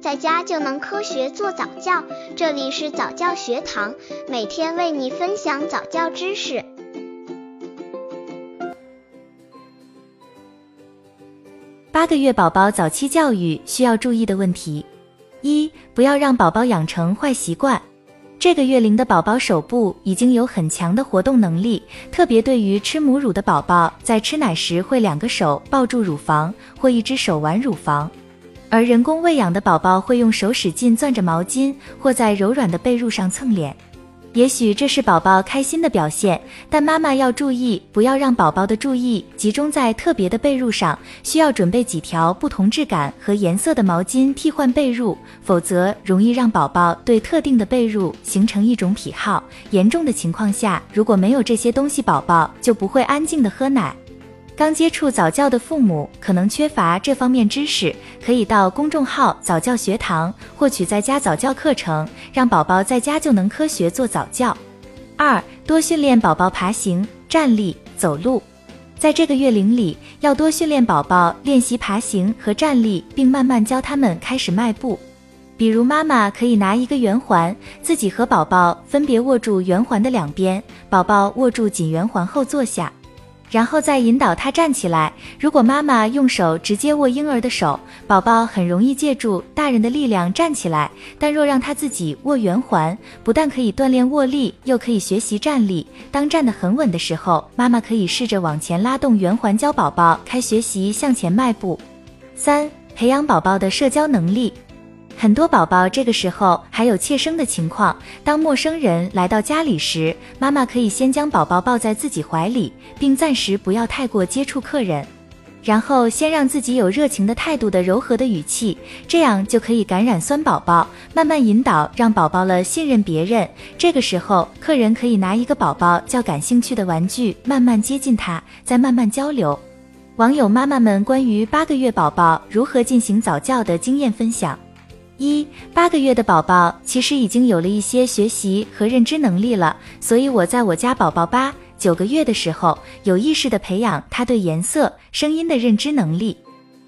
在家就能科学做早教。这里是早教学堂，每天为你分享早教知识。八个月宝宝早期教育需要注意的问题：一、不要让宝宝养成坏习惯。这个月龄的宝宝手部已经有很强的活动能力，特别对于吃母乳的宝宝，在吃奶时会两个手抱住乳房，或一只手玩乳房。而人工喂养的宝宝会用手使劲攥着毛巾，或在柔软的被褥上蹭脸。也许这是宝宝开心的表现，但妈妈要注意，不要让宝宝的注意集中在特别的被褥上，需要准备几条不同质感和颜色的毛巾替换被褥，否则容易让宝宝对特定的被褥形成一种癖好。严重的情况下，如果没有这些东西，宝宝就不会安静的喝奶。刚接触早教的父母可能缺乏这方面知识，可以到公众号早教学堂获取在家早教课程，让宝宝在家就能科学做早教。二，多训练宝宝爬行、站立、走路。在这个月龄里，要多训练宝宝练习爬行和站立，并慢慢教他们开始迈步。比如，妈妈可以拿一个圆环，自己和宝宝分别握住圆环的两边，宝宝握住紧圆环后坐下。然后再引导他站起来。如果妈妈用手直接握婴儿的手，宝宝很容易借助大人的力量站起来。但若让他自己握圆环，不但可以锻炼握力，又可以学习站立。当站得很稳的时候，妈妈可以试着往前拉动圆环，教宝宝开学习向前迈步。三、培养宝宝的社交能力。很多宝宝这个时候还有怯生的情况。当陌生人来到家里时，妈妈可以先将宝宝抱在自己怀里，并暂时不要太过接触客人，然后先让自己有热情的态度的柔和的语气，这样就可以感染酸宝宝，慢慢引导，让宝宝了信任别人。这个时候，客人可以拿一个宝宝较感兴趣的玩具，慢慢接近他，再慢慢交流。网友妈妈们关于八个月宝宝如何进行早教的经验分享。一八个月的宝宝其实已经有了一些学习和认知能力了，所以我在我家宝宝八九个月的时候，有意识的培养他对颜色、声音的认知能力。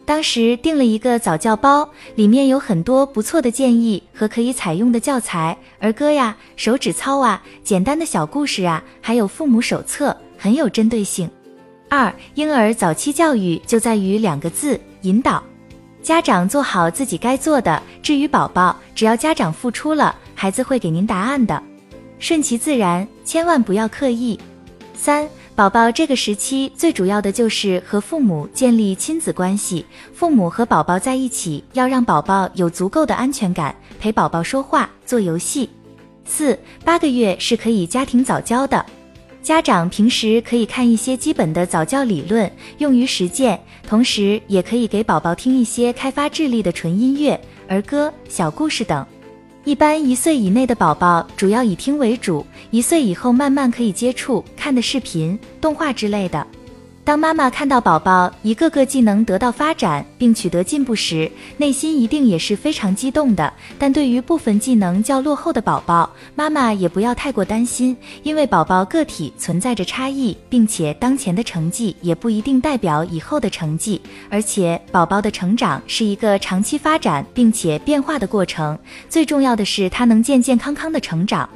当时订了一个早教包，里面有很多不错的建议和可以采用的教材，儿歌呀、手指操啊、简单的小故事啊，还有父母手册，很有针对性。二婴儿早期教育就在于两个字：引导。家长做好自己该做的，至于宝宝，只要家长付出了，孩子会给您答案的，顺其自然，千万不要刻意。三，宝宝这个时期最主要的就是和父母建立亲子关系，父母和宝宝在一起，要让宝宝有足够的安全感，陪宝宝说话、做游戏。四，八个月是可以家庭早教的。家长平时可以看一些基本的早教理论，用于实践，同时也可以给宝宝听一些开发智力的纯音乐、儿歌、小故事等。一般一岁以内的宝宝主要以听为主，一岁以后慢慢可以接触看的视频、动画之类的。当妈妈看到宝宝一个个技能得到发展并取得进步时，内心一定也是非常激动的。但对于部分技能较落后的宝宝，妈妈也不要太过担心，因为宝宝个体存在着差异，并且当前的成绩也不一定代表以后的成绩。而且宝宝的成长是一个长期发展并且变化的过程，最重要的是他能健健康康的成长。